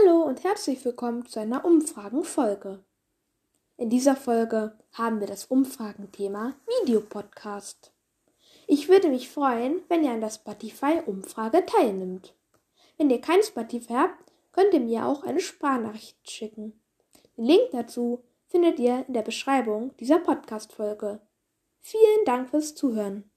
Hallo und herzlich willkommen zu einer Umfragenfolge. In dieser Folge haben wir das Umfragenthema Videopodcast. Ich würde mich freuen, wenn ihr an der Spotify-Umfrage teilnimmt. Wenn ihr kein Spotify habt, könnt ihr mir auch eine Sprachnachricht schicken. Den Link dazu findet ihr in der Beschreibung dieser Podcast-Folge. Vielen Dank fürs Zuhören.